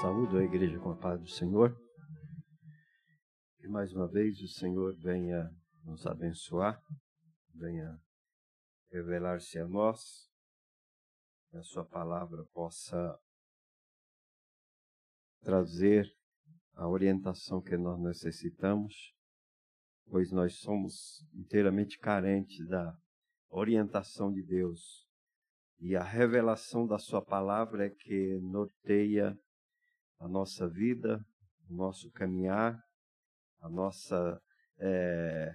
Saúdo a igreja com a paz do Senhor. Que mais uma vez o Senhor venha nos abençoar, venha revelar-se a nós, que a Sua palavra possa trazer a orientação que nós necessitamos, pois nós somos inteiramente carentes da orientação de Deus. E a revelação da Sua palavra é que norteia a nossa vida, o nosso caminhar, a nossa é,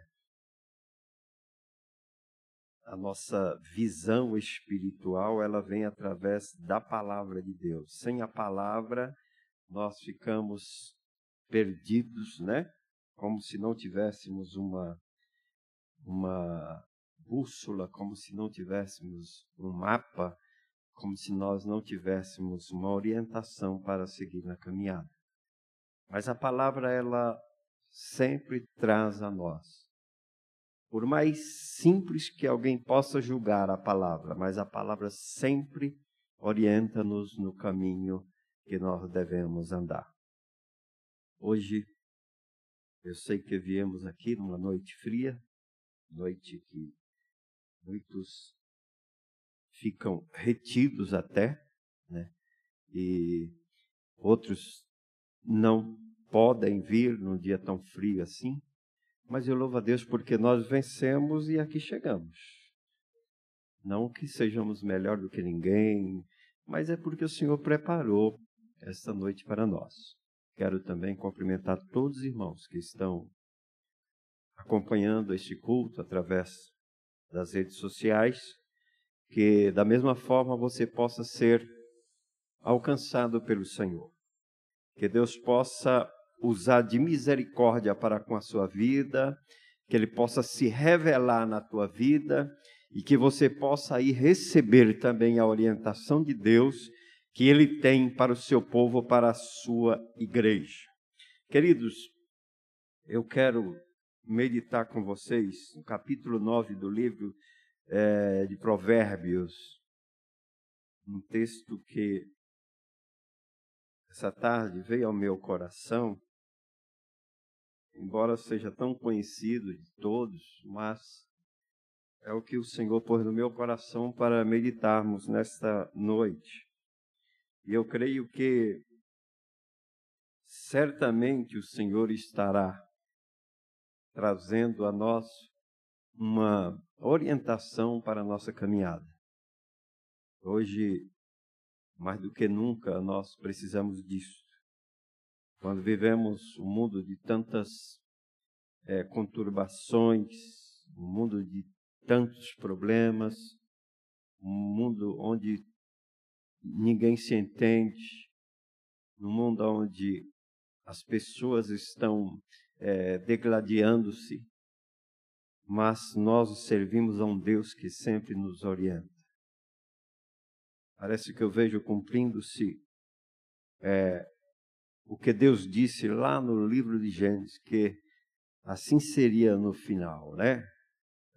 a nossa visão espiritual, ela vem através da palavra de Deus. Sem a palavra, nós ficamos perdidos, né? Como se não tivéssemos uma uma bússola, como se não tivéssemos um mapa, como se nós não tivéssemos uma orientação para seguir na caminhada. Mas a palavra ela sempre traz a nós. Por mais simples que alguém possa julgar a palavra, mas a palavra sempre orienta-nos no caminho que nós devemos andar. Hoje, eu sei que viemos aqui numa noite fria, noite que muitos ficam retidos até, né? E outros não podem vir num dia tão frio assim. Mas eu louvo a Deus porque nós vencemos e aqui chegamos. Não que sejamos melhor do que ninguém, mas é porque o Senhor preparou esta noite para nós. Quero também cumprimentar todos os irmãos que estão acompanhando este culto através das redes sociais, que da mesma forma você possa ser alcançado pelo Senhor. Que Deus possa usar de misericórdia para com a sua vida, que Ele possa se revelar na tua vida e que você possa aí receber também a orientação de Deus que Ele tem para o seu povo, para a sua igreja. Queridos, eu quero meditar com vocês no capítulo 9 do livro é, de Provérbios, um texto que essa tarde veio ao meu coração embora seja tão conhecido de todos, mas é o que o Senhor pôs no meu coração para meditarmos nesta noite. E eu creio que certamente o Senhor estará trazendo a nós uma orientação para a nossa caminhada. Hoje, mais do que nunca, nós precisamos disso. Quando vivemos um mundo de tantas é, conturbações, um mundo de tantos problemas, um mundo onde ninguém se entende, um mundo onde as pessoas estão é, degladiando-se, mas nós servimos a um Deus que sempre nos orienta. Parece que eu vejo cumprindo-se é, o que Deus disse lá no livro de Gênesis, que assim seria no final, né?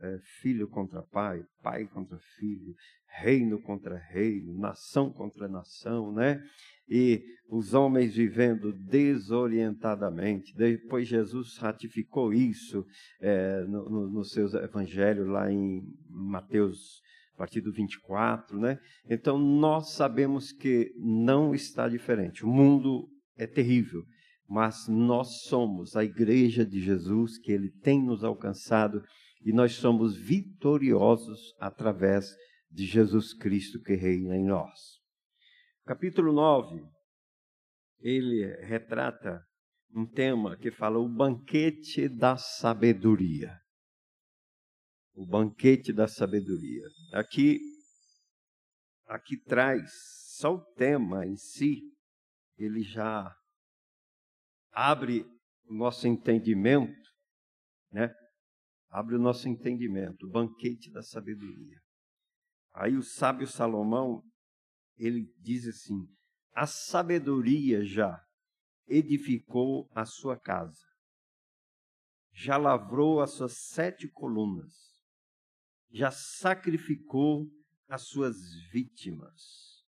É, filho contra pai, pai contra filho, reino contra reino, nação contra nação, né? E os homens vivendo desorientadamente. Depois Jesus ratificou isso é, no, no, no seu evangelho lá em Mateus partido 24, né? Então nós sabemos que não está diferente. O mundo é terrível, mas nós somos a igreja de Jesus que ele tem nos alcançado e nós somos vitoriosos através de Jesus Cristo que reina em nós. Capítulo 9, ele retrata um tema que fala o banquete da sabedoria. O banquete da sabedoria. Aqui aqui traz só o tema em si ele já abre o nosso entendimento, né? Abre o nosso entendimento, o banquete da sabedoria. Aí o sábio Salomão, ele diz assim: a sabedoria já edificou a sua casa, já lavrou as suas sete colunas, já sacrificou as suas vítimas,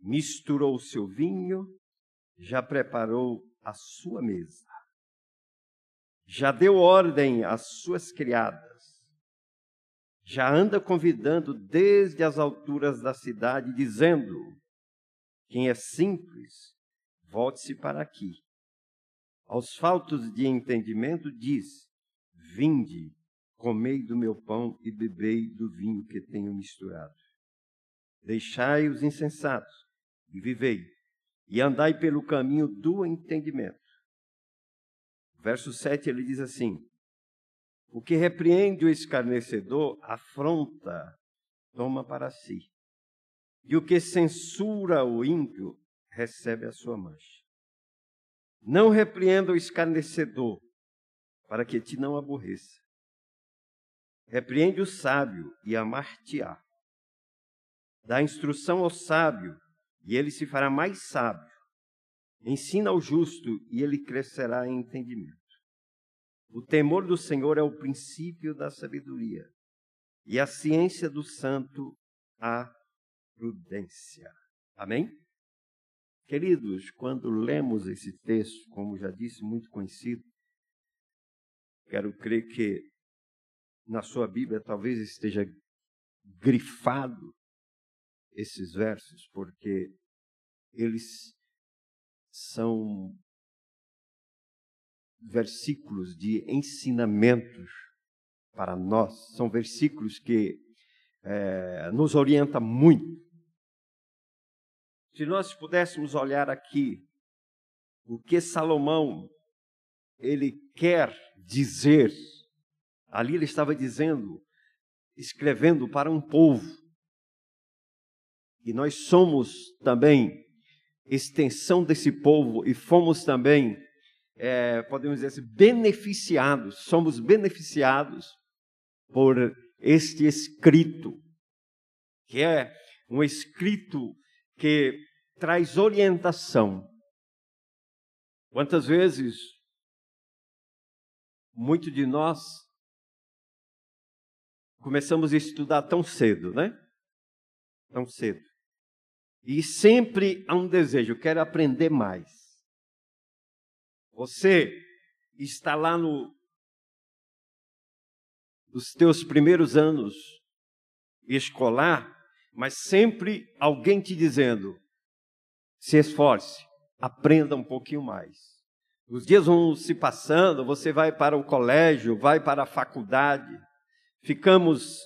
misturou o seu vinho já preparou a sua mesa, já deu ordem às suas criadas, já anda convidando desde as alturas da cidade, dizendo: quem é simples, volte-se para aqui. Aos faltos de entendimento, diz: Vinde, comei do meu pão e bebei do vinho que tenho misturado. Deixai os insensatos e vivei, e andai pelo caminho do entendimento. Verso 7 ele diz assim: O que repreende o escarnecedor afronta, toma para si. E o que censura o ímpio recebe a sua mancha. Não repreenda o escarnecedor, para que te não aborreça. Repreende o sábio e amar-te-á. Dá instrução ao sábio, e ele se fará mais sábio. Ensina ao justo, e ele crescerá em entendimento. O temor do Senhor é o princípio da sabedoria, e a ciência do santo a prudência. Amém? Queridos, quando lemos esse texto, como já disse, muito conhecido, quero crer que na sua Bíblia talvez esteja grifado esses versos, porque eles são versículos de ensinamentos para nós, são versículos que é, nos orientam muito. Se nós pudéssemos olhar aqui o que Salomão ele quer dizer, ali ele estava dizendo, escrevendo para um povo, e nós somos também extensão desse povo e fomos também, é, podemos dizer assim, beneficiados, somos beneficiados por este escrito, que é um escrito que traz orientação. Quantas vezes muito de nós começamos a estudar tão cedo, né? Tão cedo. E sempre há um desejo, eu quero aprender mais. Você está lá no nos teus primeiros anos escolar, mas sempre alguém te dizendo: se esforce, aprenda um pouquinho mais. Os dias vão se passando, você vai para o colégio, vai para a faculdade. Ficamos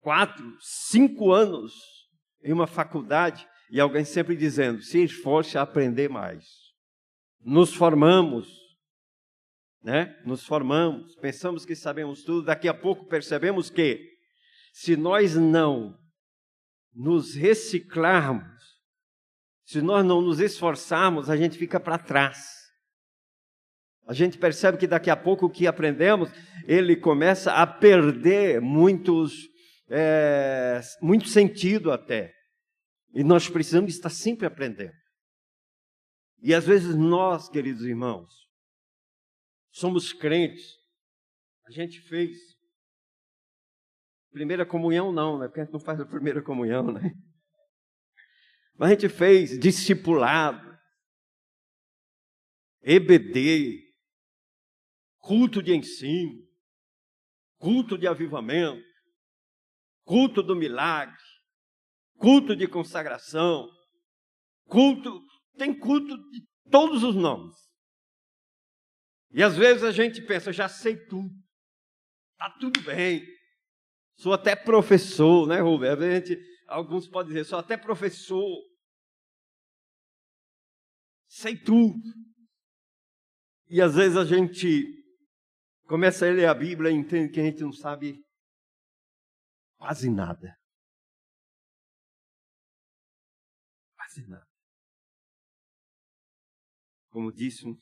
quatro, cinco anos em uma faculdade e alguém sempre dizendo: se esforce a aprender mais. Nos formamos, né? Nos formamos, pensamos que sabemos tudo, daqui a pouco percebemos que se nós não nos reciclarmos, se nós não nos esforçarmos, a gente fica para trás. A gente percebe que daqui a pouco o que aprendemos, ele começa a perder muitos, é, muito sentido até. E nós precisamos estar sempre aprendendo. E às vezes nós, queridos irmãos, somos crentes. A gente fez primeira comunhão não, né? Porque a gente não faz a primeira comunhão, né? Mas a gente fez discipulado, EBD, culto de ensino, culto de avivamento, culto do milagre, culto de consagração, culto, tem culto de todos os nomes. E às vezes a gente pensa, já sei tudo, está tudo bem, sou até professor, né, Rubem? A gente, alguns podem dizer, sou até professor, sei tudo. E às vezes a gente começa a ler a Bíblia e entende que a gente não sabe quase nada. Quase nada. Como disse um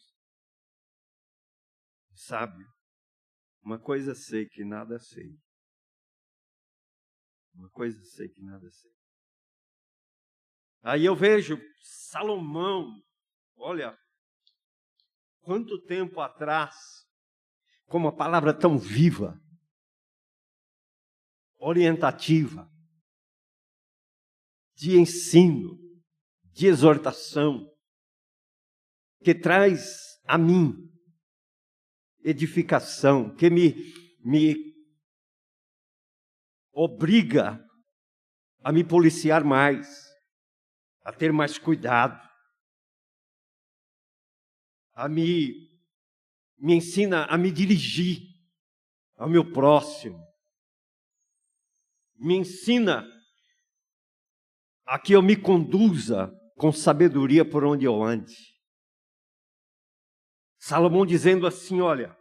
sábio, uma coisa sei que nada sei. Uma coisa sei que nada sei. Aí eu vejo Salomão Olha, quanto tempo atrás, como uma palavra tão viva, orientativa, de ensino, de exortação, que traz a mim edificação, que me, me obriga a me policiar mais, a ter mais cuidado, a me, me ensina a me dirigir ao meu próximo, me ensina a que eu me conduza com sabedoria por onde eu ande. Salomão dizendo assim: olha,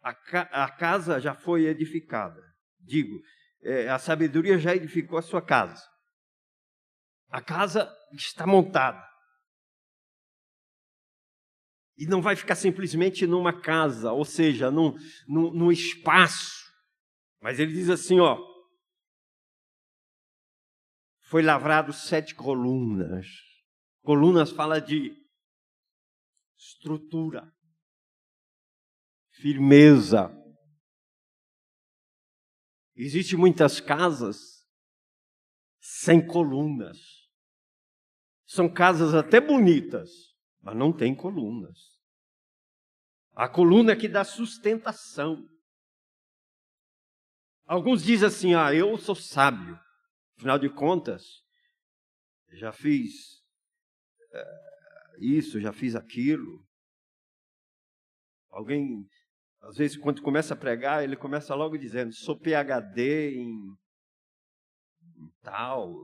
a, ca a casa já foi edificada. Digo, é, a sabedoria já edificou a sua casa. A casa está montada. E não vai ficar simplesmente numa casa, ou seja, num, num, num espaço. Mas ele diz assim: ó, foi lavrado sete colunas. Colunas fala de estrutura, firmeza. Existem muitas casas sem colunas. São casas até bonitas, mas não tem colunas. A coluna é que dá sustentação. Alguns dizem assim: ah, eu sou sábio. Afinal de contas, já fiz isso, já fiz aquilo. Alguém, às vezes, quando começa a pregar, ele começa logo dizendo: sou PhD em, em tal,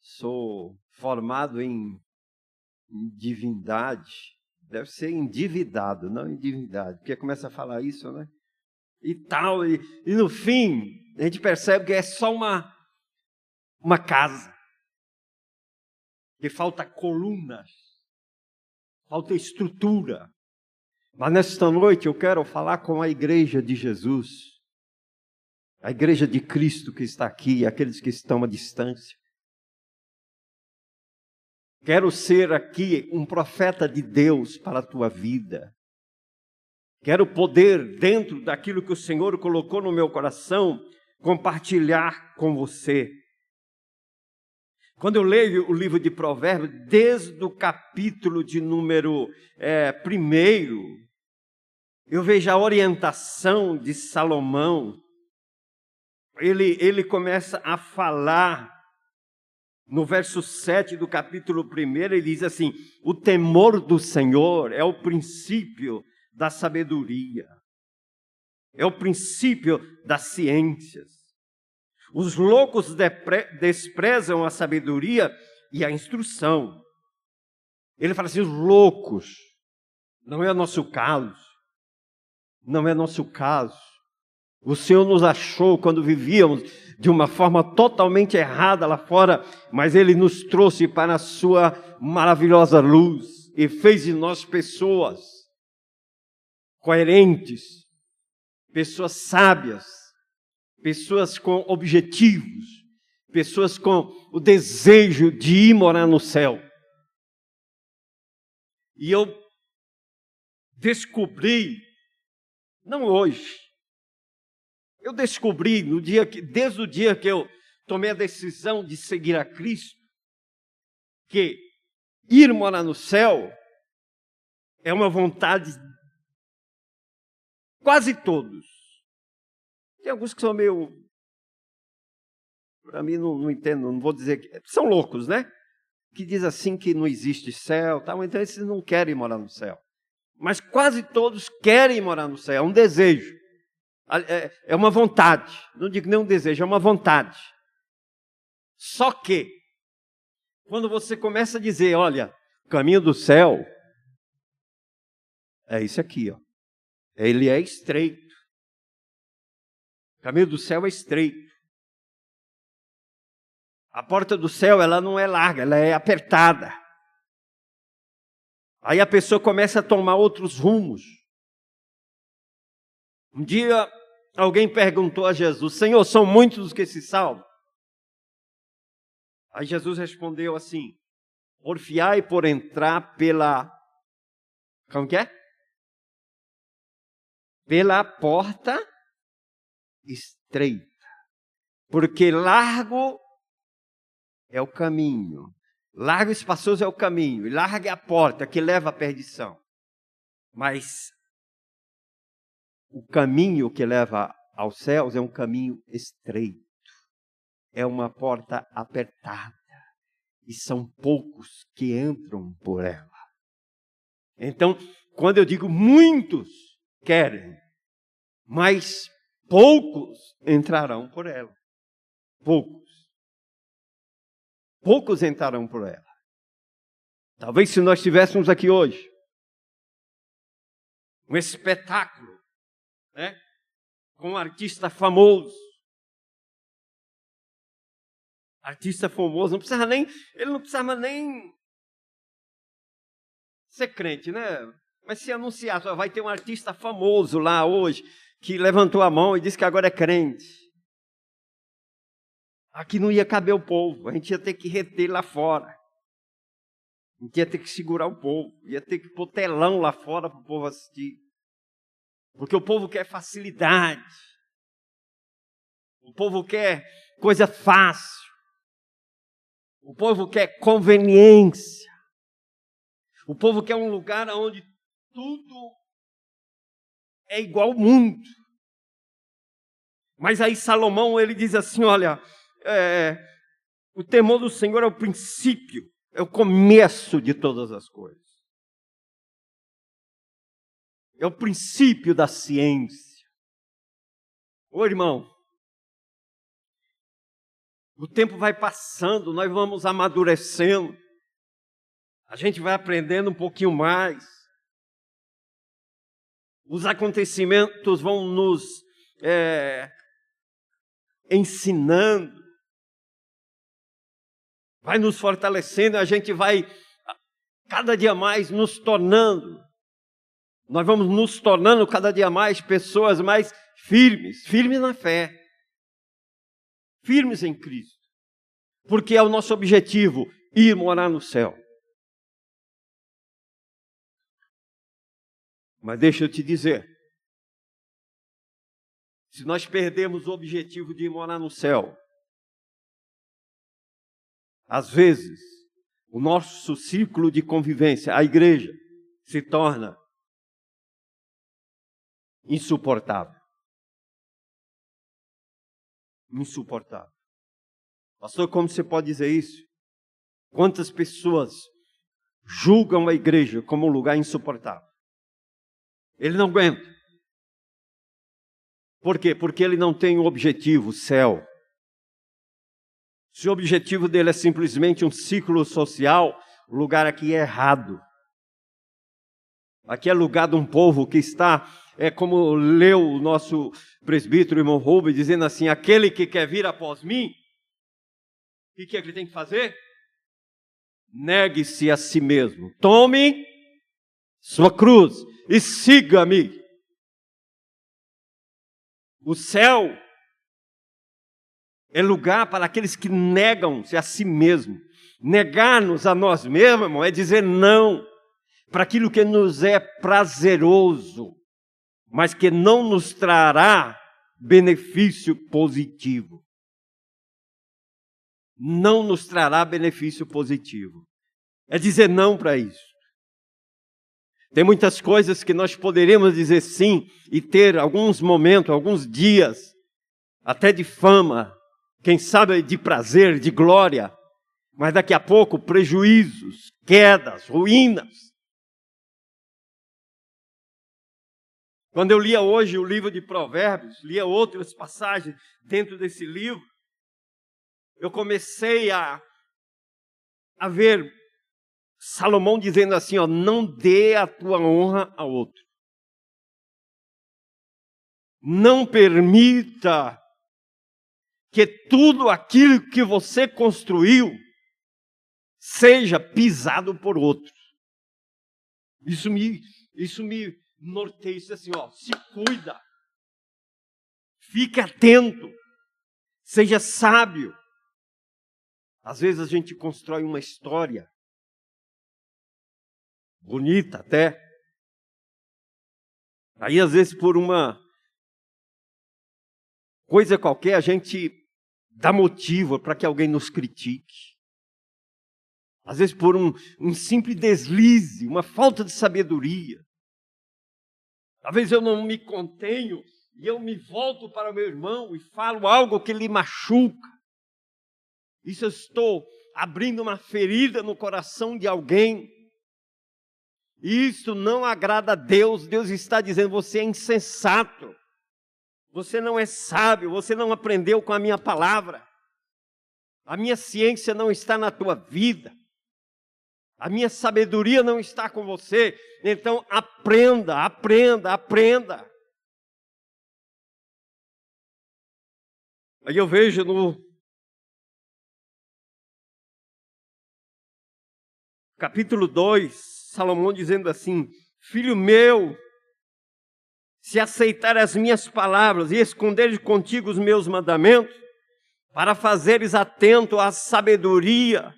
sou formado em, em divindade. Deve ser endividado, não em divindade, porque começa a falar isso, né? E tal, e, e no fim, a gente percebe que é só uma uma casa. Que falta colunas, falta estrutura. Mas nesta noite eu quero falar com a igreja de Jesus, a igreja de Cristo que está aqui, aqueles que estão à distância. Quero ser aqui um profeta de Deus para a tua vida. Quero poder, dentro daquilo que o Senhor colocou no meu coração, compartilhar com você. Quando eu leio o livro de Provérbios, desde o capítulo de número é, primeiro, eu vejo a orientação de Salomão. Ele, ele começa a falar, no verso 7 do capítulo 1, ele diz assim: O temor do Senhor é o princípio da sabedoria, é o princípio das ciências. Os loucos desprezam a sabedoria e a instrução. Ele fala assim: os loucos, não é nosso caso, não é nosso caso. O Senhor nos achou quando vivíamos de uma forma totalmente errada lá fora, mas Ele nos trouxe para a Sua maravilhosa luz e fez de nós pessoas coerentes, pessoas sábias, pessoas com objetivos, pessoas com o desejo de ir morar no céu. E eu descobri, não hoje, eu descobri no dia que, desde o dia que eu tomei a decisão de seguir a Cristo, que ir morar no céu é uma vontade quase todos. Tem alguns que são meio. Para mim, não, não entendo, não vou dizer que. São loucos, né? Que diz assim que não existe céu, tal, então esses não querem morar no céu. Mas quase todos querem morar no céu, é um desejo. É, é uma vontade. Não digo nem um desejo, é uma vontade. Só que, quando você começa a dizer, olha, o caminho do céu é isso aqui, ó. Ele é estreito. O caminho do céu é estreito. A porta do céu, ela não é larga, ela é apertada. Aí a pessoa começa a tomar outros rumos. Um dia alguém perguntou a Jesus: Senhor, são muitos os que se salvam? Aí Jesus respondeu assim: Porfiai por entrar pela. Como que é? Pela porta estreita, porque largo é o caminho Largo e espaçoso é o caminho, e larga é a porta que leva à perdição. Mas o caminho que leva aos céus é um caminho estreito, é uma porta apertada, e são poucos que entram por ela. Então, quando eu digo muitos querem, mas poucos entrarão por ela. Poucos. Poucos entrarão por ela. Talvez se nós estivéssemos aqui hoje, um espetáculo, né? Com um artista famoso. Artista famoso, não precisava nem, ele não precisava nem ser crente, né? Mas se anunciar, vai ter um artista famoso lá hoje que levantou a mão e disse que agora é crente. Aqui não ia caber o povo, a gente ia ter que reter lá fora. A gente ia ter que segurar o povo, ia ter que pôr telão lá fora para o povo assistir. Porque o povo quer facilidade. O povo quer coisa fácil. O povo quer conveniência. O povo quer um lugar onde tudo é igual ao mundo. Mas aí Salomão ele diz assim: olha, é, o temor do Senhor é o princípio, é o começo de todas as coisas. É o princípio da ciência. Ô irmão, o tempo vai passando, nós vamos amadurecendo, a gente vai aprendendo um pouquinho mais. Os acontecimentos vão nos é, ensinando, vai nos fortalecendo, a gente vai cada dia mais nos tornando, nós vamos nos tornando cada dia mais pessoas mais firmes, firmes na fé, firmes em Cristo, porque é o nosso objetivo ir morar no céu. Mas deixa eu te dizer: se nós perdemos o objetivo de morar no céu, às vezes o nosso círculo de convivência, a igreja, se torna insuportável. Insuportável. Pastor, como você pode dizer isso? Quantas pessoas julgam a igreja como um lugar insuportável? Ele não aguenta. Por quê? Porque ele não tem o um objetivo, céu. Se o objetivo dele é simplesmente um ciclo social, o lugar aqui é errado. Aqui é lugar de um povo que está, é como leu o nosso presbítero irmão Rubens, dizendo assim: aquele que quer vir após mim, o que, que ele tem que fazer? Negue-se a si mesmo, tome sua cruz e siga-me. O céu é lugar para aqueles que negam-se a si mesmo. Negar-nos a nós mesmos, é dizer não para aquilo que nos é prazeroso, mas que não nos trará benefício positivo. Não nos trará benefício positivo. É dizer não para isso. Tem muitas coisas que nós poderíamos dizer sim e ter alguns momentos, alguns dias, até de fama, quem sabe de prazer, de glória, mas daqui a pouco prejuízos, quedas, ruínas. Quando eu lia hoje o livro de Provérbios, lia outras passagens dentro desse livro, eu comecei a, a ver Salomão dizendo assim, ó, não dê a tua honra a outro. Não permita que tudo aquilo que você construiu seja pisado por outros. Isso me, isso me norteia, isso assim, ó, se cuida. Fique atento. Seja sábio. Às vezes a gente constrói uma história bonita até. Aí, às vezes, por uma coisa qualquer, a gente dá motivo para que alguém nos critique. Às vezes por um, um simples deslize, uma falta de sabedoria. Às vezes eu não me contenho e eu me volto para o meu irmão e falo algo que lhe machuca. Isso eu estou abrindo uma ferida no coração de alguém. Isso não agrada a Deus. Deus está dizendo: você é insensato. Você não é sábio, você não aprendeu com a minha palavra. A minha ciência não está na tua vida. A minha sabedoria não está com você. Então aprenda, aprenda, aprenda. Aí eu vejo no capítulo 2, Salomão dizendo assim: Filho meu, se aceitar as minhas palavras e esconderes contigo os meus mandamentos, para fazeres atento à sabedoria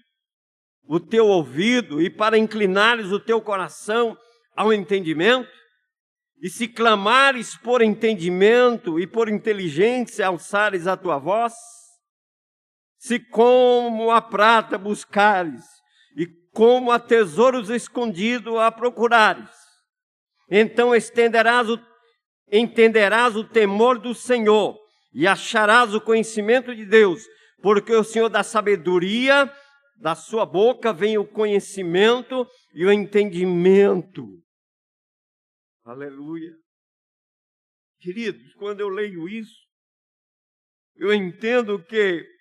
o teu ouvido e para inclinares o teu coração ao entendimento, e se clamares por entendimento e por inteligência alçares a tua voz, se como a prata buscares como a tesouros escondidos a procurares, então estenderás o, entenderás o temor do Senhor e acharás o conhecimento de Deus, porque o Senhor dá sabedoria, da sua boca vem o conhecimento e o entendimento. Aleluia. Queridos, quando eu leio isso, eu entendo que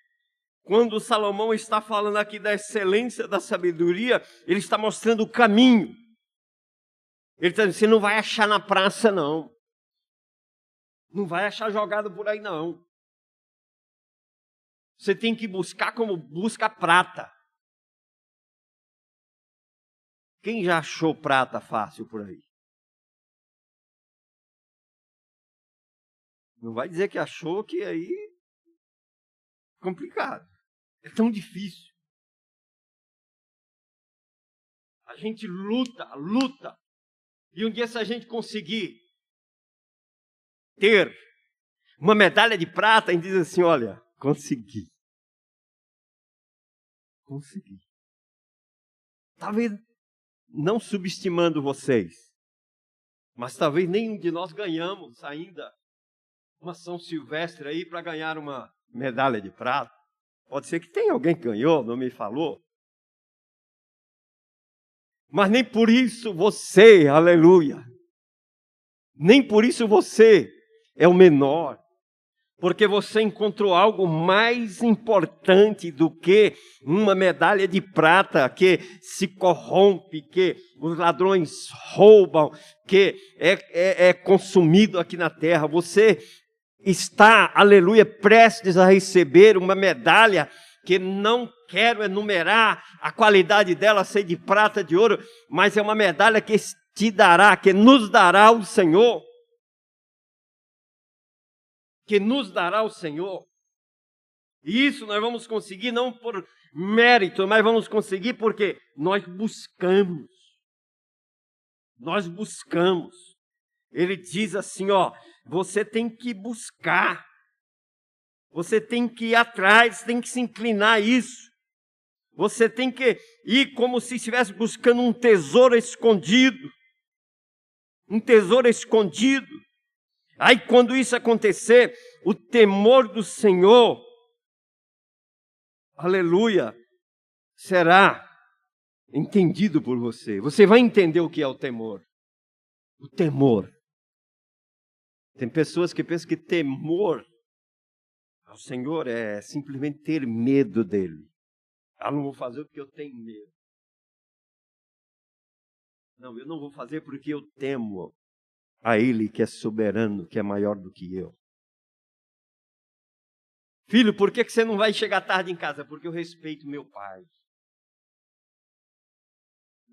quando Salomão está falando aqui da excelência da sabedoria, ele está mostrando o caminho. Ele está dizendo: você não vai achar na praça, não. Não vai achar jogado por aí, não. Você tem que buscar como busca prata. Quem já achou prata fácil por aí? Não vai dizer que achou que aí complicado. É tão difícil. A gente luta, luta. E um dia se a gente conseguir ter uma medalha de prata, a gente diz assim, olha, consegui. Consegui. Talvez não subestimando vocês, mas talvez nenhum de nós ganhamos ainda uma São Silvestre aí para ganhar uma medalha de prata. Pode ser que tenha alguém que ganhou, não me falou. Mas nem por isso você, aleluia, nem por isso você é o menor, porque você encontrou algo mais importante do que uma medalha de prata que se corrompe, que os ladrões roubam, que é, é, é consumido aqui na terra. Você está, aleluia, prestes a receber uma medalha que não quero enumerar a qualidade dela ser de prata, de ouro, mas é uma medalha que te dará, que nos dará o Senhor. Que nos dará o Senhor. E isso nós vamos conseguir não por mérito, mas vamos conseguir porque nós buscamos. Nós buscamos. Ele diz assim, ó, você tem que buscar. Você tem que ir atrás, tem que se inclinar a isso. Você tem que ir como se estivesse buscando um tesouro escondido. Um tesouro escondido. Aí, quando isso acontecer, o temor do Senhor, aleluia, será entendido por você. Você vai entender o que é o temor. O temor tem pessoas que pensam que temor ao Senhor é simplesmente ter medo dele. Ah, não vou fazer porque eu tenho medo. Não, eu não vou fazer porque eu temo a Ele que é soberano, que é maior do que eu. Filho, por que você não vai chegar tarde em casa? Porque eu respeito meu pai.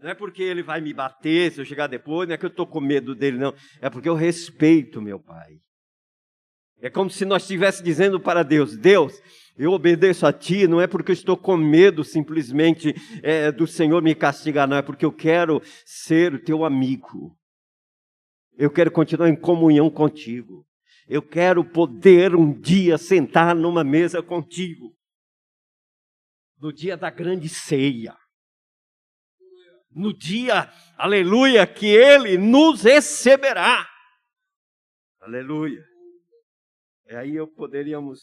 Não é porque ele vai me bater se eu chegar depois, não é que eu estou com medo dele, não. É porque eu respeito meu pai. É como se nós estivéssemos dizendo para Deus: Deus, eu obedeço a Ti, não é porque eu estou com medo simplesmente é, do Senhor me castigar, não, é porque eu quero ser o Teu amigo. Eu quero continuar em comunhão contigo. Eu quero poder um dia sentar numa mesa contigo. No dia da grande ceia. No dia, aleluia, que ele nos receberá. Aleluia. E aí eu poderíamos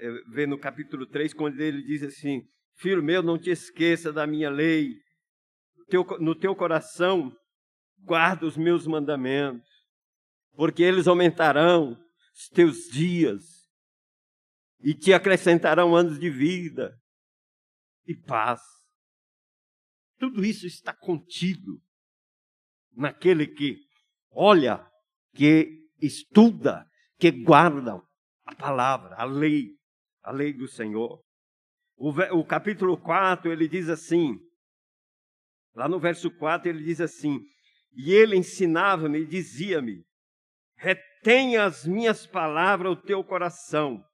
eh, ver no capítulo 3, quando ele diz assim: Filho meu, não te esqueça da minha lei, no teu coração guarda os meus mandamentos, porque eles aumentarão os teus dias e te acrescentarão anos de vida e paz. Tudo isso está contido naquele que olha, que estuda, que guarda a palavra, a lei, a lei do Senhor. O, o capítulo 4, ele diz assim, lá no verso 4, ele diz assim: E ele ensinava-me e dizia-me: Retenha as minhas palavras no teu coração,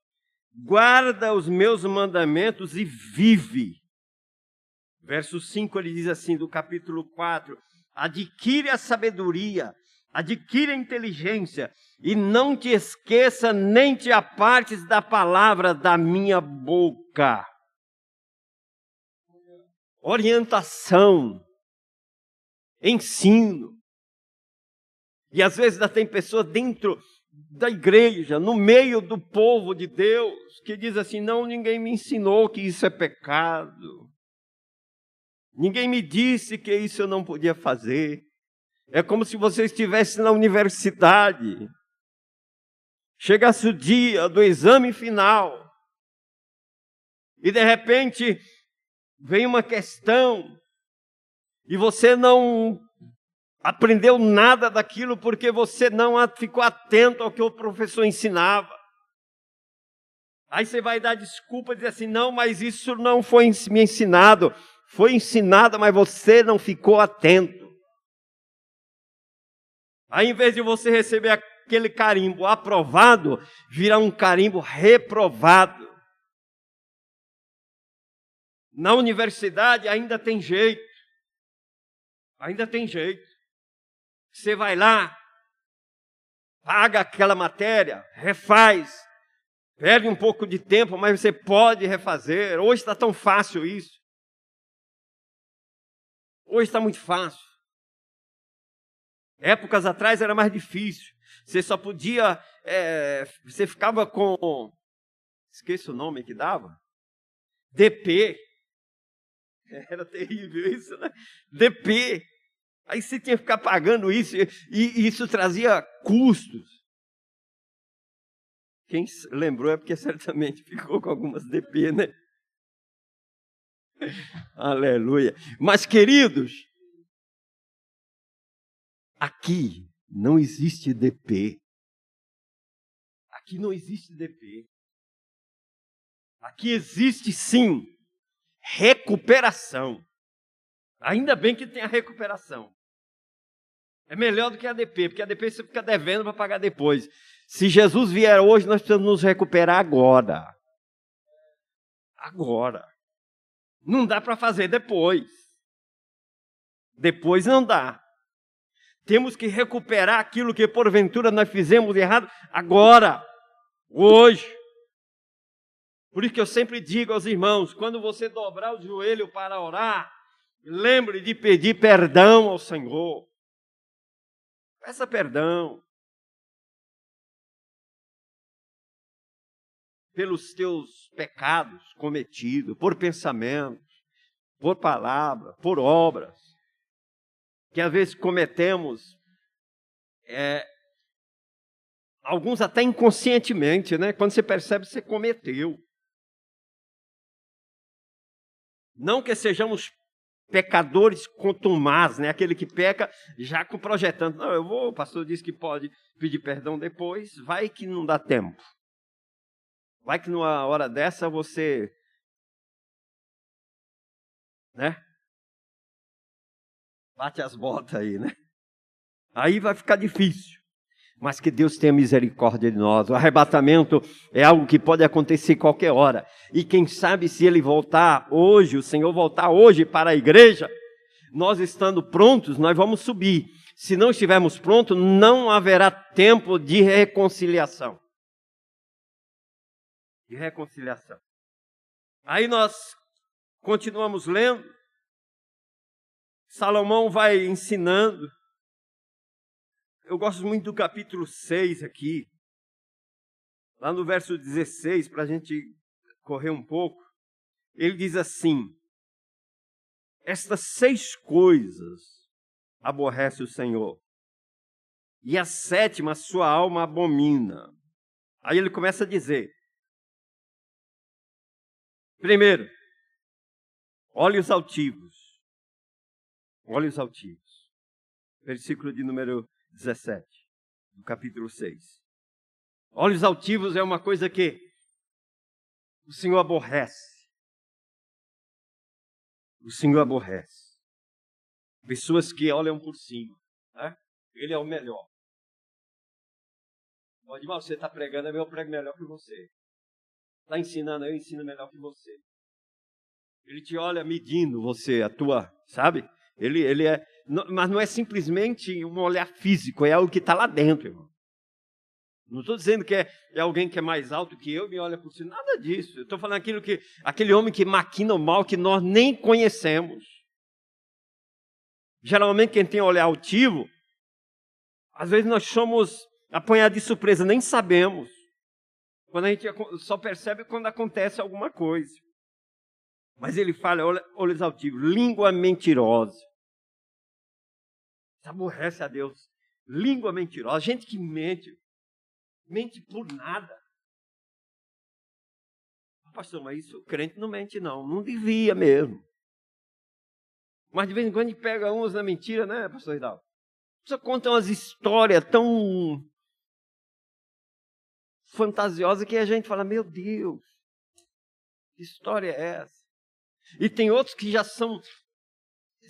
guarda os meus mandamentos e vive. Verso 5 ele diz assim, do capítulo 4: Adquire a sabedoria, adquire a inteligência, e não te esqueça nem te apartes da palavra da minha boca. Orientação, ensino. E às vezes ainda tem pessoas dentro da igreja, no meio do povo de Deus, que diz assim: não, ninguém me ensinou que isso é pecado. Ninguém me disse que isso eu não podia fazer. É como se você estivesse na universidade. Chegasse o dia do exame final. E de repente vem uma questão e você não aprendeu nada daquilo porque você não ficou atento ao que o professor ensinava. Aí você vai dar desculpa e dizer assim: não, mas isso não foi me ensinado foi ensinada, mas você não ficou atento. Aí, em vez de você receber aquele carimbo aprovado, virá um carimbo reprovado. Na universidade ainda tem jeito. Ainda tem jeito. Você vai lá, paga aquela matéria, refaz, perde um pouco de tempo, mas você pode refazer. Hoje está tão fácil isso. Hoje está muito fácil. Épocas atrás era mais difícil. Você só podia. É, você ficava com. Esqueço o nome que dava. DP. Era terrível isso, né? DP. Aí você tinha que ficar pagando isso, e, e isso trazia custos. Quem lembrou é porque certamente ficou com algumas DP, né? Aleluia. Mas, queridos, aqui não existe DP. Aqui não existe DP. Aqui existe sim recuperação. Ainda bem que tem a recuperação. É melhor do que a DP, porque a DP você fica devendo para pagar depois. Se Jesus vier hoje, nós precisamos nos recuperar agora. Agora. Não dá para fazer depois. Depois não dá. Temos que recuperar aquilo que porventura nós fizemos errado agora, hoje. Por isso que eu sempre digo aos irmãos: quando você dobrar o joelho para orar, lembre de pedir perdão ao Senhor. Peça perdão. Pelos teus pecados cometidos, por pensamentos, por palavra, por obras, que às vezes cometemos, é, alguns até inconscientemente, né? Quando você percebe, você cometeu. Não que sejamos pecadores contumaz, né? Aquele que peca já com projetando. Não, eu vou, o pastor disse que pode pedir perdão depois, vai que não dá tempo. Vai que numa hora dessa você. Né? Bate as botas aí, né? Aí vai ficar difícil. Mas que Deus tenha misericórdia de nós. O arrebatamento é algo que pode acontecer qualquer hora. E quem sabe se ele voltar hoje, o Senhor voltar hoje para a igreja, nós estando prontos, nós vamos subir. Se não estivermos prontos, não haverá tempo de reconciliação de reconciliação. Aí nós continuamos lendo. Salomão vai ensinando. Eu gosto muito do capítulo 6 aqui, lá no verso 16, para a gente correr um pouco. Ele diz assim: Estas seis coisas aborrece o Senhor, e a sétima sua alma abomina. Aí ele começa a dizer: primeiro, olhos altivos, olhos altivos, versículo de número 17, do capítulo 6. Olhos altivos é uma coisa que o Senhor aborrece. O Senhor aborrece. Pessoas que olham por cima. Né? Ele é o melhor. Pode você está pregando, eu prego melhor que você. Está ensinando, eu ensino melhor que você. Ele te olha medindo você, a tua, sabe? Ele, ele é, mas não é simplesmente um olhar físico, é algo que está lá dentro, irmão. Não estou dizendo que é, é, alguém que é mais alto que eu, me olha por cima, nada disso. Eu estou falando aquilo que aquele homem que maquina o mal que nós nem conhecemos. Geralmente quem tem olhar altivo, às vezes nós somos apanhados de surpresa, nem sabemos. Quando a gente só percebe quando acontece alguma coisa. Mas ele fala, olha, olhos altivos, língua mentirosa. Aborrece a Deus. Língua mentirosa. Gente que mente. Mente por nada. Pastor, mas isso crente não mente, não. Não devia mesmo. Mas de vez em quando a gente pega uns na mentira, né, pastor Hidalgo? Você conta umas histórias tão fantasiosas que a gente fala, meu Deus, que história é essa? E tem outros que já são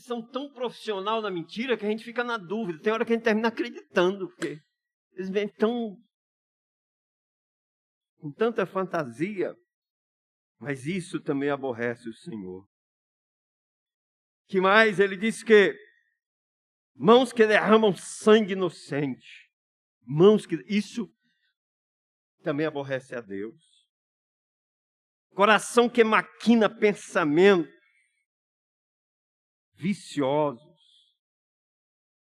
são tão profissional na mentira que a gente fica na dúvida. Tem hora que a gente termina acreditando, porque eles vêm tão com tanta fantasia, mas isso também aborrece o Senhor. Que mais? Ele diz que mãos que derramam sangue inocente, mãos que isso também aborrece a Deus. Coração que maquina pensamento viciosos.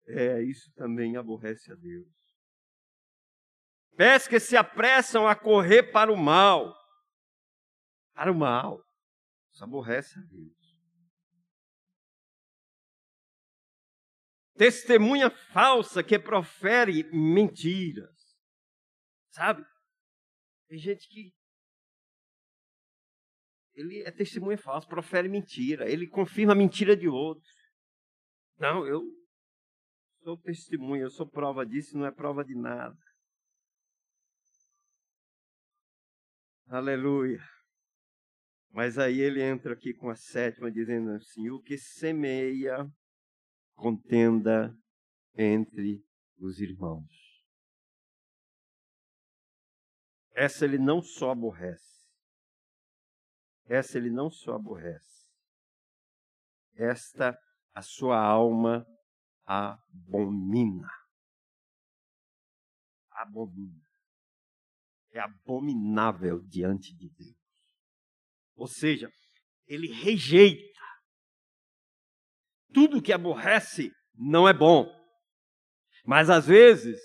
É, isso também aborrece a Deus. Pés que se apressam a correr para o mal. Para o mal. Isso aborrece a Deus. Testemunha falsa que profere mentiras. Sabe? Tem gente que ele é testemunha falsa, profere mentira, ele confirma a mentira de outros. Não, eu sou testemunha, eu sou prova disso, não é prova de nada. Aleluia. Mas aí ele entra aqui com a sétima, dizendo assim: o que semeia, contenda entre os irmãos. Essa ele não só aborrece, essa ele não só aborrece, esta a sua alma abomina. Abomina. É abominável diante de Deus. Ou seja, ele rejeita. Tudo que aborrece não é bom. Mas às vezes,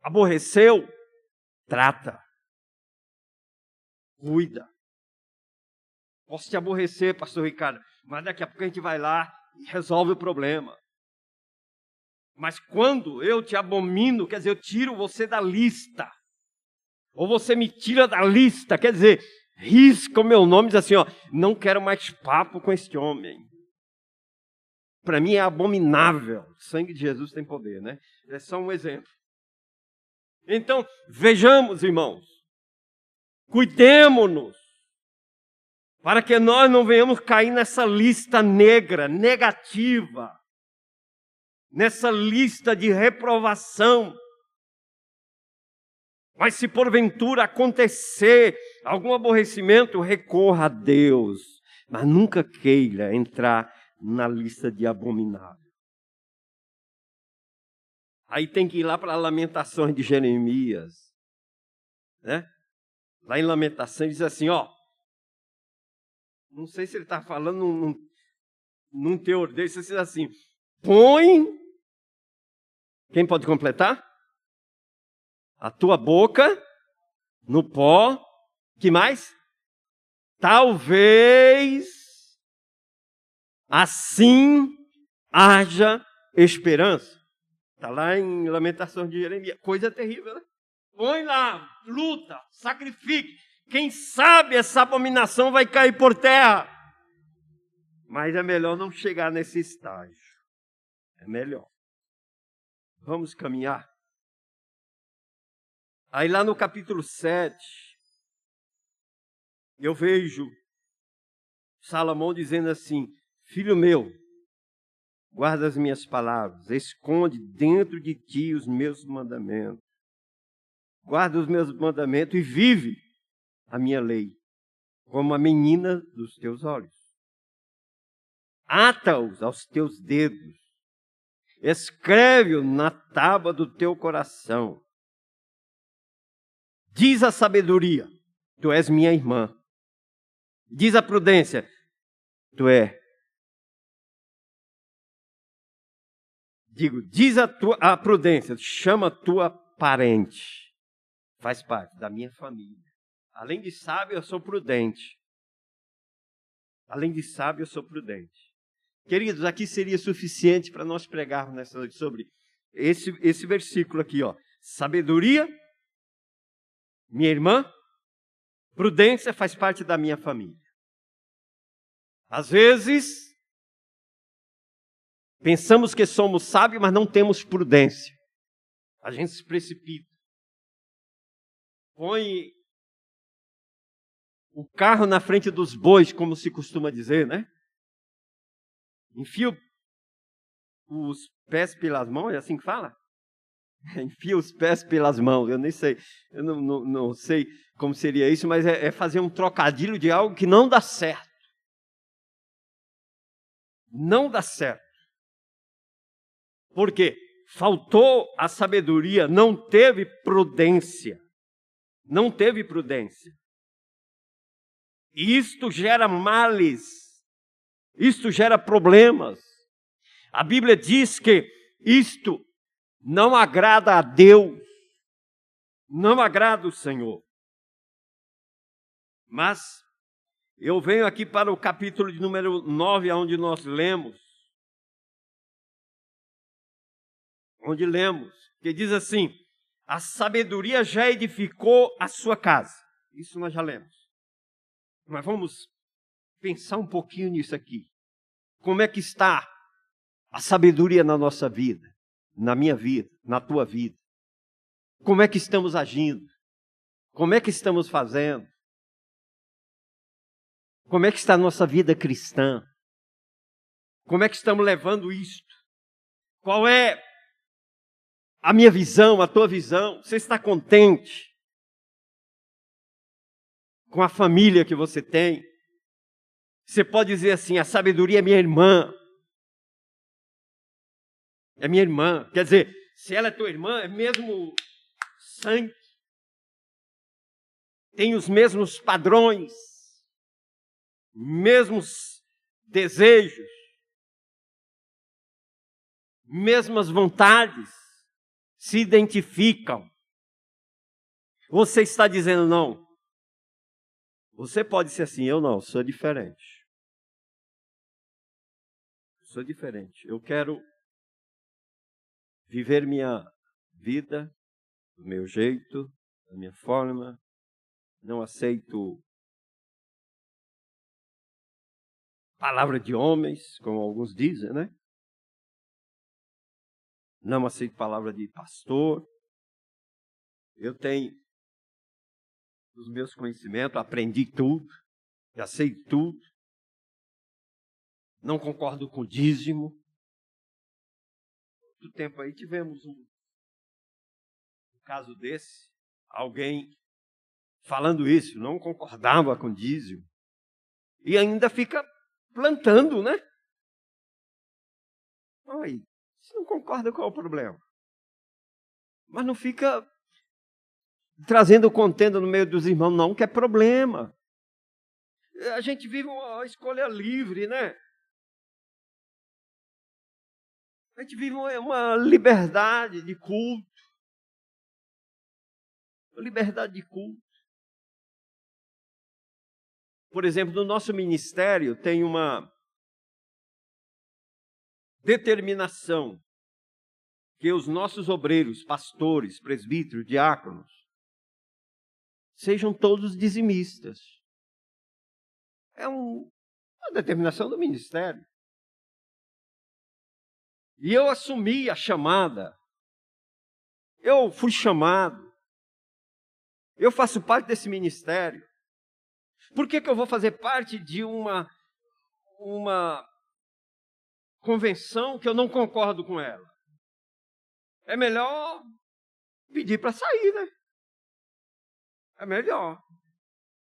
aborreceu, trata cuida. Posso te aborrecer, pastor Ricardo, mas daqui a pouco a gente vai lá e resolve o problema. Mas quando eu te abomino, quer dizer, eu tiro você da lista. Ou você me tira da lista, quer dizer, risca o meu nome e diz assim, ó, não quero mais papo com este homem. Para mim é abominável. O sangue de Jesus tem poder, né? É só um exemplo. Então, vejamos, irmãos, Cuidemos-nos, para que nós não venhamos cair nessa lista negra, negativa, nessa lista de reprovação. Mas se porventura acontecer algum aborrecimento, recorra a Deus, mas nunca queira entrar na lista de abominável. Aí tem que ir lá para lamentações de Jeremias, né? Lá em Lamentação, diz assim: ó. Não sei se ele está falando num, num teor desse, diz assim: põe. Quem pode completar? A tua boca no pó. Que mais? Talvez assim haja esperança. Está lá em Lamentações de Jeremias. Coisa terrível, né? Põe lá, luta, sacrifique. Quem sabe essa abominação vai cair por terra. Mas é melhor não chegar nesse estágio. É melhor. Vamos caminhar. Aí lá no capítulo 7, eu vejo Salomão dizendo assim: Filho meu, guarda as minhas palavras, esconde dentro de ti os meus mandamentos. Guarda os meus mandamentos e vive a minha lei, como a menina dos teus olhos. Ata-os aos teus dedos, escreve-os na tábua do teu coração. Diz a sabedoria: Tu és minha irmã. Diz a prudência: Tu é. Digo, diz a, tua, a prudência: Chama tua parente. Faz parte da minha família. Além de sábio, eu sou prudente. Além de sábio, eu sou prudente. Queridos, aqui seria suficiente para nós pregarmos nessa noite sobre esse, esse versículo aqui, ó. Sabedoria minha irmã, prudência faz parte da minha família. Às vezes, pensamos que somos sábios, mas não temos prudência. A gente se precipita. Põe o carro na frente dos bois, como se costuma dizer, né? Enfia os pés pelas mãos, é assim que fala? enfia os pés pelas mãos. Eu nem sei, eu não, não, não sei como seria isso, mas é, é fazer um trocadilho de algo que não dá certo. Não dá certo. Por quê? Faltou a sabedoria, não teve prudência. Não teve prudência. E isto gera males. Isto gera problemas. A Bíblia diz que isto não agrada a Deus, não agrada o Senhor. Mas eu venho aqui para o capítulo de número 9, onde nós lemos. Onde lemos, que diz assim: A sabedoria já edificou a sua casa. Isso nós já lemos. Mas vamos pensar um pouquinho nisso aqui. Como é que está a sabedoria na nossa vida? na minha vida, na tua vida? Como é que estamos agindo? Como é que estamos fazendo? Como é que está a nossa vida cristã? Como é que estamos levando isto? Qual é a minha visão, a tua visão? Você está contente com a família que você tem? Você pode dizer assim: a sabedoria é minha irmã, é minha irmã. Quer dizer, se ela é tua irmã, é mesmo sangue. Tem os mesmos padrões, mesmos desejos, mesmas vontades, se identificam. Você está dizendo não. Você pode ser assim, eu não, sou diferente. Sou diferente. Eu quero viver minha vida do meu jeito, da minha forma. Não aceito palavra de homens, como alguns dizem, né? Não aceito palavra de pastor. Eu tenho os meus conhecimentos, aprendi tudo, já sei tudo. Não concordo com o dízimo muito tempo aí tivemos um, um caso desse, alguém falando isso, não concordava com dízimo, e ainda fica plantando, né? Se não concorda, qual é o problema? Mas não fica trazendo contenda no meio dos irmãos, não, que é problema. A gente vive uma escolha livre, né? A gente vive uma liberdade de culto. Liberdade de culto. Por exemplo, no nosso ministério tem uma determinação que os nossos obreiros, pastores, presbíteros, diáconos, sejam todos dizimistas. É um, uma determinação do ministério. E eu assumi a chamada. Eu fui chamado. Eu faço parte desse ministério. Por que, que eu vou fazer parte de uma, uma convenção que eu não concordo com ela? É melhor pedir para sair, né? É melhor.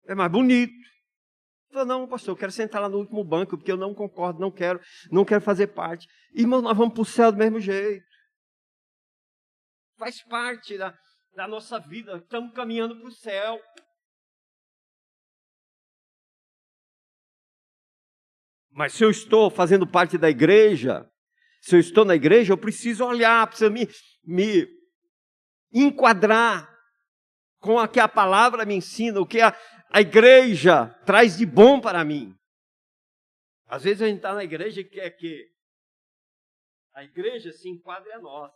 É mais bonito. Falou, não, pastor, eu quero sentar lá no último banco, porque eu não concordo, não quero, não quero fazer parte. Irmão, nós vamos para o céu do mesmo jeito. Faz parte da, da nossa vida, estamos caminhando para o céu. Mas se eu estou fazendo parte da igreja, se eu estou na igreja, eu preciso olhar, preciso me, me enquadrar com o que a palavra me ensina, o que a, a igreja traz de bom para mim. Às vezes a gente está na igreja e quer que a igreja se enquadre a nós.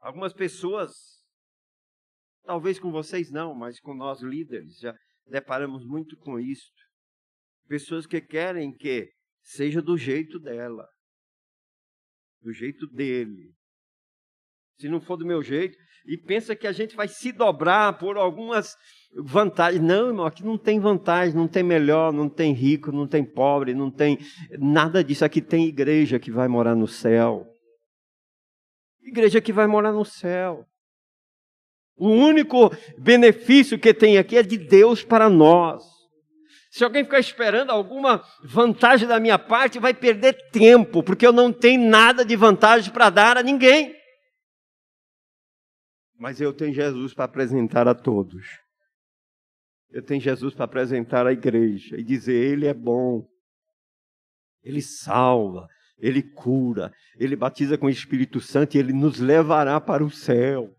Algumas pessoas, talvez com vocês não, mas com nós líderes, já deparamos muito com isso. Pessoas que querem que seja do jeito dela, do jeito dele. Se não for do meu jeito, e pensa que a gente vai se dobrar por algumas vantagens. Não, irmão, aqui não tem vantagem, não tem melhor, não tem rico, não tem pobre, não tem nada disso. Aqui tem igreja que vai morar no céu. Igreja que vai morar no céu. O único benefício que tem aqui é de Deus para nós. Se alguém ficar esperando alguma vantagem da minha parte, vai perder tempo, porque eu não tenho nada de vantagem para dar a ninguém. Mas eu tenho Jesus para apresentar a todos. Eu tenho Jesus para apresentar à igreja e dizer: Ele é bom, Ele salva, Ele cura, Ele batiza com o Espírito Santo e Ele nos levará para o céu.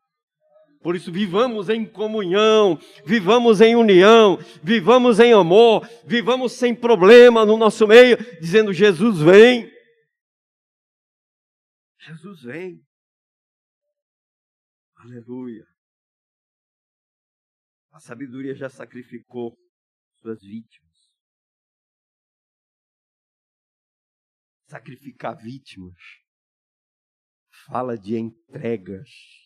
Por isso, vivamos em comunhão, vivamos em união, vivamos em amor, vivamos sem problema no nosso meio, dizendo: Jesus vem. Jesus vem. Aleluia. A sabedoria já sacrificou suas vítimas. Sacrificar vítimas fala de entregas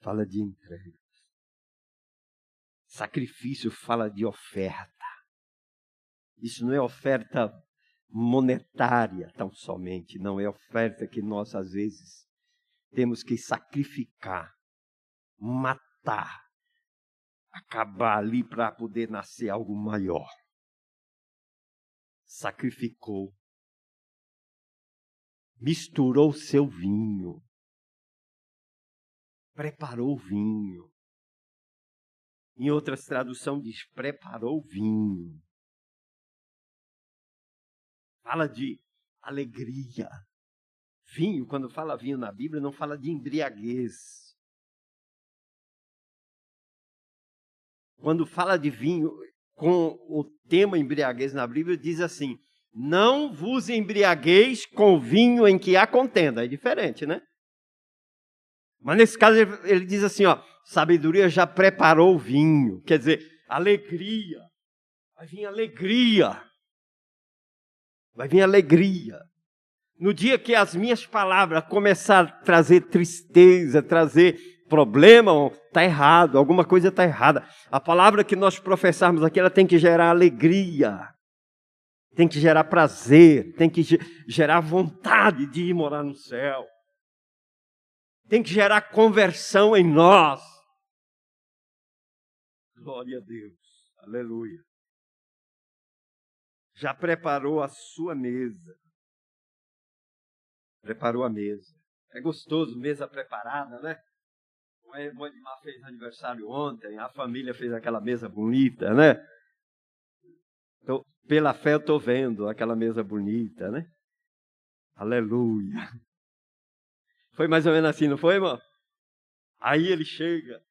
fala de entrega. Sacrifício fala de oferta. Isso não é oferta monetária tão somente, não é oferta que nós às vezes temos que sacrificar, matar, acabar ali para poder nascer algo maior. Sacrificou, misturou seu vinho, preparou o vinho. Em outras traduções diz preparou o vinho. Fala de alegria. Vinho, quando fala vinho na Bíblia, não fala de embriaguez. Quando fala de vinho com o tema embriaguez na Bíblia, diz assim: Não vos embriagueis com vinho em que há contenda. É diferente, né? Mas nesse caso ele, ele diz assim, ó, sabedoria já preparou o vinho, quer dizer, alegria. Vai vir alegria. Vai vir alegria. No dia que as minhas palavras começar a trazer tristeza, trazer problema, está errado, alguma coisa está errada. A palavra que nós professarmos aqui, ela tem que gerar alegria, tem que gerar prazer, tem que gerar vontade de ir morar no céu tem que gerar conversão em nós. Glória a Deus, aleluia. Já preparou a sua mesa. Preparou a mesa. É gostoso, mesa preparada, né? O irmão Edmar fez aniversário ontem, a família fez aquela mesa bonita, né? Tô, pela fé eu estou vendo aquela mesa bonita, né? Aleluia. Foi mais ou menos assim, não foi, irmão? Aí ele chega.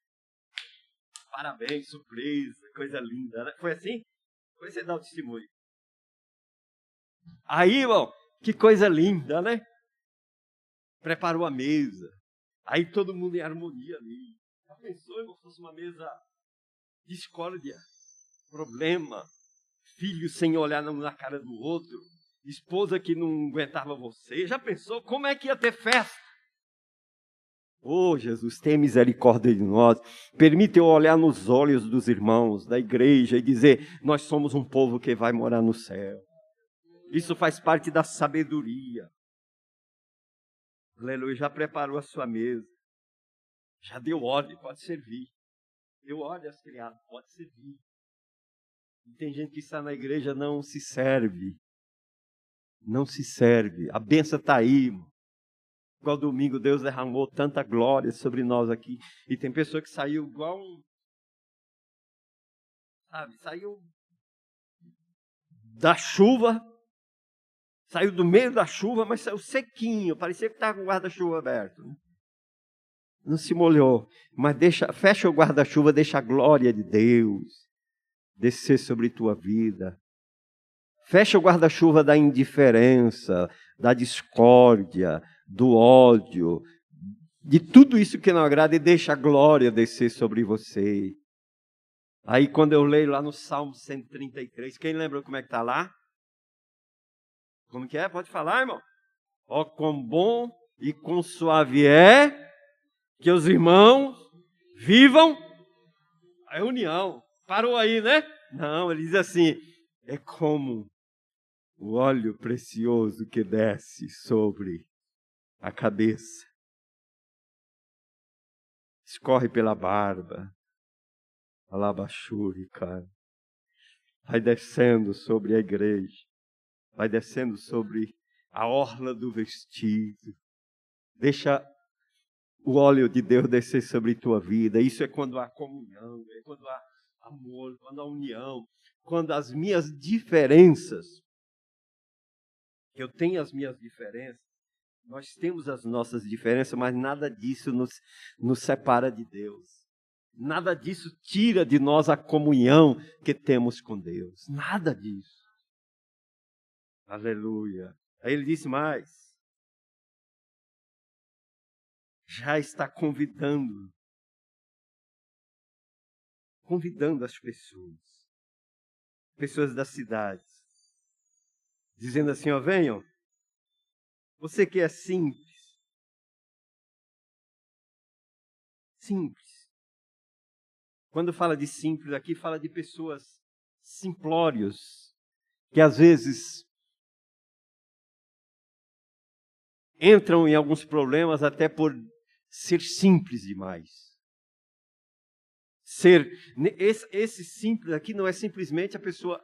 Parabéns, surpresa, coisa linda. Né? Foi assim? Foi você dar o testemunho. Aí, irmão, que coisa linda, né? Preparou a mesa. Aí todo mundo em harmonia ali. Já pensou, irmão, se fosse uma mesa discórdia, problema, filho sem olhar na cara do outro, esposa que não aguentava você. Já pensou como é que ia ter festa? Oh, Jesus, tenha misericórdia de nós. Permita eu olhar nos olhos dos irmãos da igreja e dizer: Nós somos um povo que vai morar no céu. Isso faz parte da sabedoria. Aleluia, já preparou a sua mesa. Já deu ordem, pode servir. Deu ordem aos criados, pode servir. E tem gente que está na igreja não se serve. Não se serve. A benção está aí, irmão. Igual domingo, Deus derramou tanta glória sobre nós aqui. E tem pessoa que saiu igual um. Sabe, saiu da chuva, saiu do meio da chuva, mas saiu sequinho, parecia que estava com o guarda-chuva aberto. Né? Não se molhou, mas deixa, fecha o guarda-chuva, deixa a glória de Deus descer sobre tua vida. Fecha o guarda-chuva da indiferença, da discórdia, do ódio, de tudo isso que não agrada e deixa a glória descer sobre você. Aí quando eu leio lá no Salmo 133, quem lembra como é que está lá? Como que é? Pode falar, irmão? Ó, oh, quão bom e quão suave é que os irmãos vivam a união. Parou aí, né? Não, ele diz assim: é como o óleo precioso que desce sobre a cabeça, escorre pela barba, alabachuri, cara, vai descendo sobre a igreja, vai descendo sobre a orla do vestido, deixa o óleo de Deus descer sobre tua vida. Isso é quando há comunhão, é quando há amor, quando há união, quando as minhas diferenças, eu tenho as minhas diferenças, nós temos as nossas diferenças, mas nada disso nos, nos separa de Deus. Nada disso tira de nós a comunhão que temos com Deus. Nada disso. Aleluia. Aí ele disse mais. Já está convidando. Convidando as pessoas. Pessoas das cidades. Dizendo assim: ó, venham, você que é simples. Simples. Quando fala de simples aqui, fala de pessoas simplórios, que às vezes entram em alguns problemas até por ser simples demais. Ser esse, esse simples aqui não é simplesmente a pessoa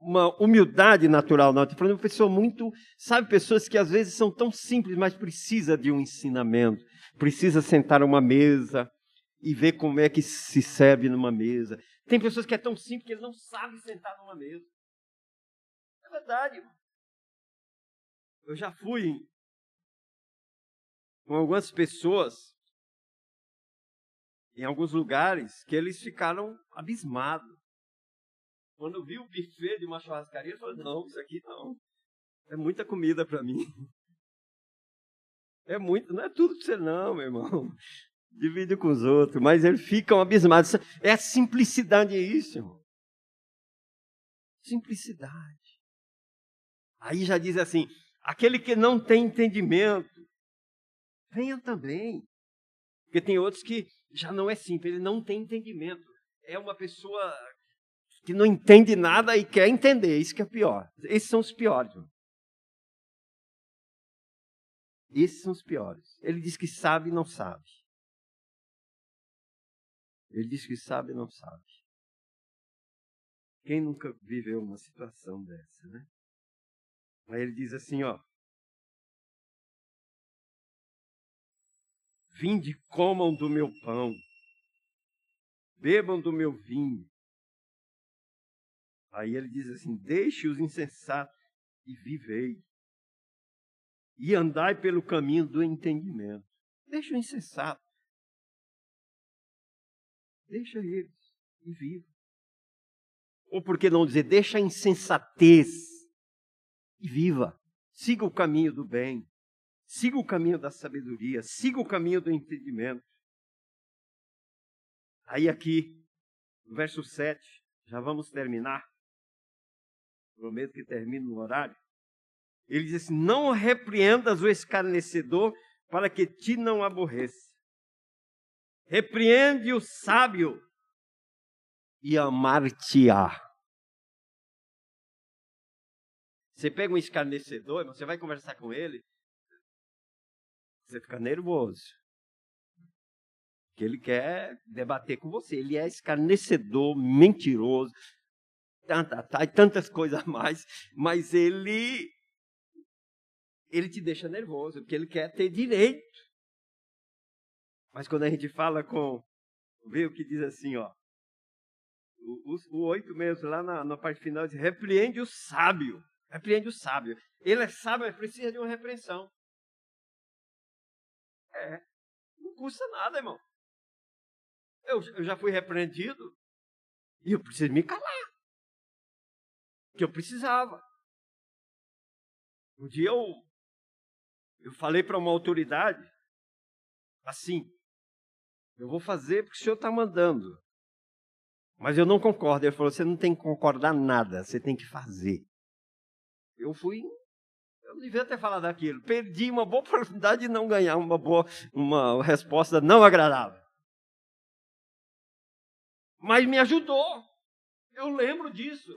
uma humildade natural, não. Estou falando de uma pessoa muito, sabe, pessoas que às vezes são tão simples, mas precisa de um ensinamento, precisa sentar a uma mesa e ver como é que se serve numa mesa. Tem pessoas que é tão simples que eles não sabem sentar numa mesa. É verdade. Eu já fui com algumas pessoas em alguns lugares que eles ficaram abismados. Quando eu vi o buffet de uma churrascaria, eu falei, não, isso aqui não. É muita comida para mim. É muito, não é tudo para você não, meu irmão. Divide com os outros, mas eles ficam abismados. É a simplicidade é isso, irmão. Simplicidade. Aí já diz assim: aquele que não tem entendimento, venha também. Porque tem outros que já não é simples, ele não tem entendimento. É uma pessoa que não entende nada e quer entender. Isso que é pior. Esses são os piores. Esses são os piores. Ele diz que sabe e não sabe. Ele diz que sabe e não sabe. Quem nunca viveu uma situação dessa, né? Aí ele diz assim, ó. Vinde, comam do meu pão, bebam do meu vinho, Aí ele diz assim: Deixe os insensatos e vivei. e andai pelo caminho do entendimento. Deixa o insensato. Deixa eles e viva. Ou por que não dizer, deixa a insensatez e viva. Siga o caminho do bem. Siga o caminho da sabedoria. Siga o caminho do entendimento. Aí aqui, no verso 7, já vamos terminar. Prometo que termino no horário. Ele diz assim: Não repreendas o escarnecedor para que te não aborreça. Repreende o sábio e amar-te-á. Você pega um escarnecedor, você vai conversar com ele, você fica nervoso. Que ele quer debater com você. Ele é escarnecedor, mentiroso, tanta, tá, tantas coisas a mais, mas ele ele te deixa nervoso, porque ele quer ter direito. Mas quando a gente fala com, vê o que diz assim, ó, o, oito mesmo, lá na, na parte final, diz, repreende o sábio. Repreende o sábio. Ele é sábio, mas precisa de uma repreensão. É, não custa nada, irmão. Eu, eu já fui repreendido e eu preciso me calar. Que eu precisava. Um dia eu, eu falei para uma autoridade assim: eu vou fazer porque o senhor está mandando. Mas eu não concordo. Ele falou: você não tem que concordar nada, você tem que fazer. Eu fui. Eu não devia ter falado aquilo. Perdi uma boa oportunidade de não ganhar uma boa uma resposta não agradável. Mas me ajudou. Eu lembro disso.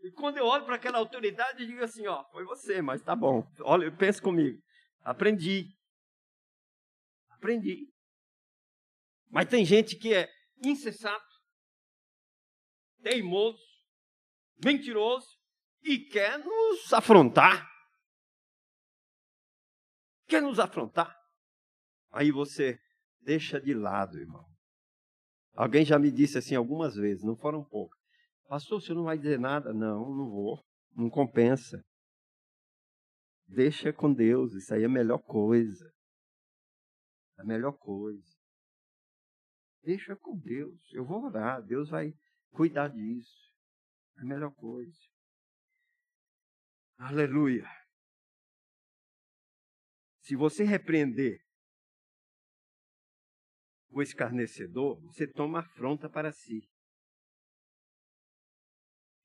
E quando eu olho para aquela autoridade, eu digo assim: ó, foi você, mas tá bom. Olha, pensa comigo. Aprendi. Aprendi. Mas tem gente que é insensato, teimoso, mentiroso e quer nos afrontar. Quer nos afrontar. Aí você deixa de lado, irmão. Alguém já me disse assim algumas vezes, não foram poucas. Pastor, você não vai dizer nada? Não, não vou. Não compensa. Deixa com Deus, isso aí é a melhor coisa. A melhor coisa. Deixa com Deus. Eu vou orar, Deus vai cuidar disso. É a melhor coisa. Aleluia. Se você repreender o escarnecedor, você toma afronta para si.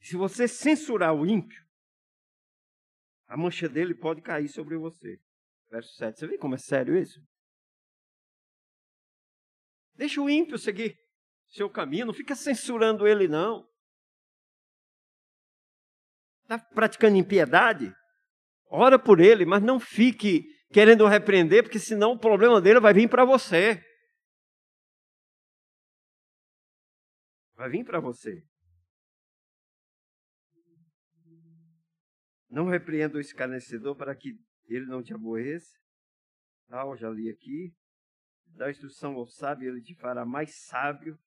Se você censurar o ímpio, a mancha dele pode cair sobre você. Verso 7. Você vê como é sério isso? Deixa o ímpio seguir seu caminho, não fica censurando ele, não. Está praticando impiedade? Ora por ele, mas não fique querendo repreender, porque senão o problema dele vai vir para você. Vai vir para você. Não repreenda o escarnecedor para que ele não te aborreça. Tal, já li aqui. Dá instrução ao sábio, ele te fará mais sábio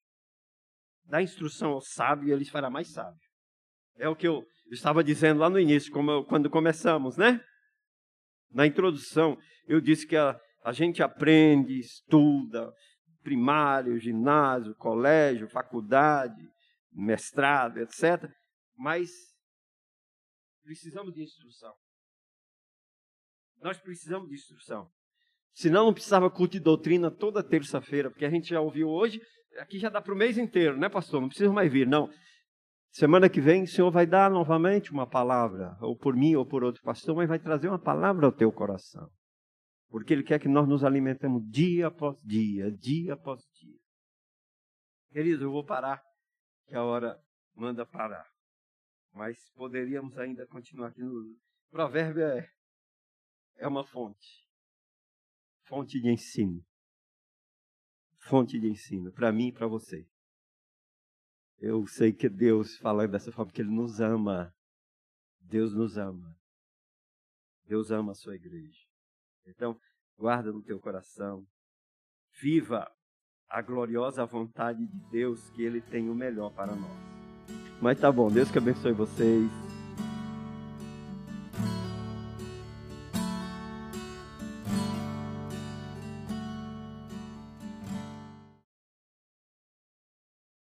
dá instrução ao sábio ele fará mais sábio. É o que eu estava dizendo lá no início, eu, quando começamos, né? Na introdução, eu disse que a, a gente aprende, estuda, primário, ginásio, colégio, faculdade, mestrado, etc. Mas precisamos de instrução. Nós precisamos de instrução. Senão não precisava culto de doutrina toda terça-feira, porque a gente já ouviu hoje aqui já dá para o mês inteiro, né, pastor? Não precisa mais vir, não. Semana que vem o Senhor vai dar novamente uma palavra, ou por mim ou por outro pastor, mas vai trazer uma palavra ao teu coração. Porque Ele quer que nós nos alimentemos dia após dia, dia após dia. Querido, eu vou parar, que a hora manda parar. Mas poderíamos ainda continuar aqui no. Provérbio é, é uma fonte fonte de ensino fonte de ensino para mim e para você. Eu sei que Deus fala dessa forma, porque Ele nos ama. Deus nos ama. Deus ama a sua igreja. Então, guarda no teu coração. Viva a gloriosa vontade de Deus, que Ele tem o melhor para nós. Mas tá bom, Deus que abençoe vocês.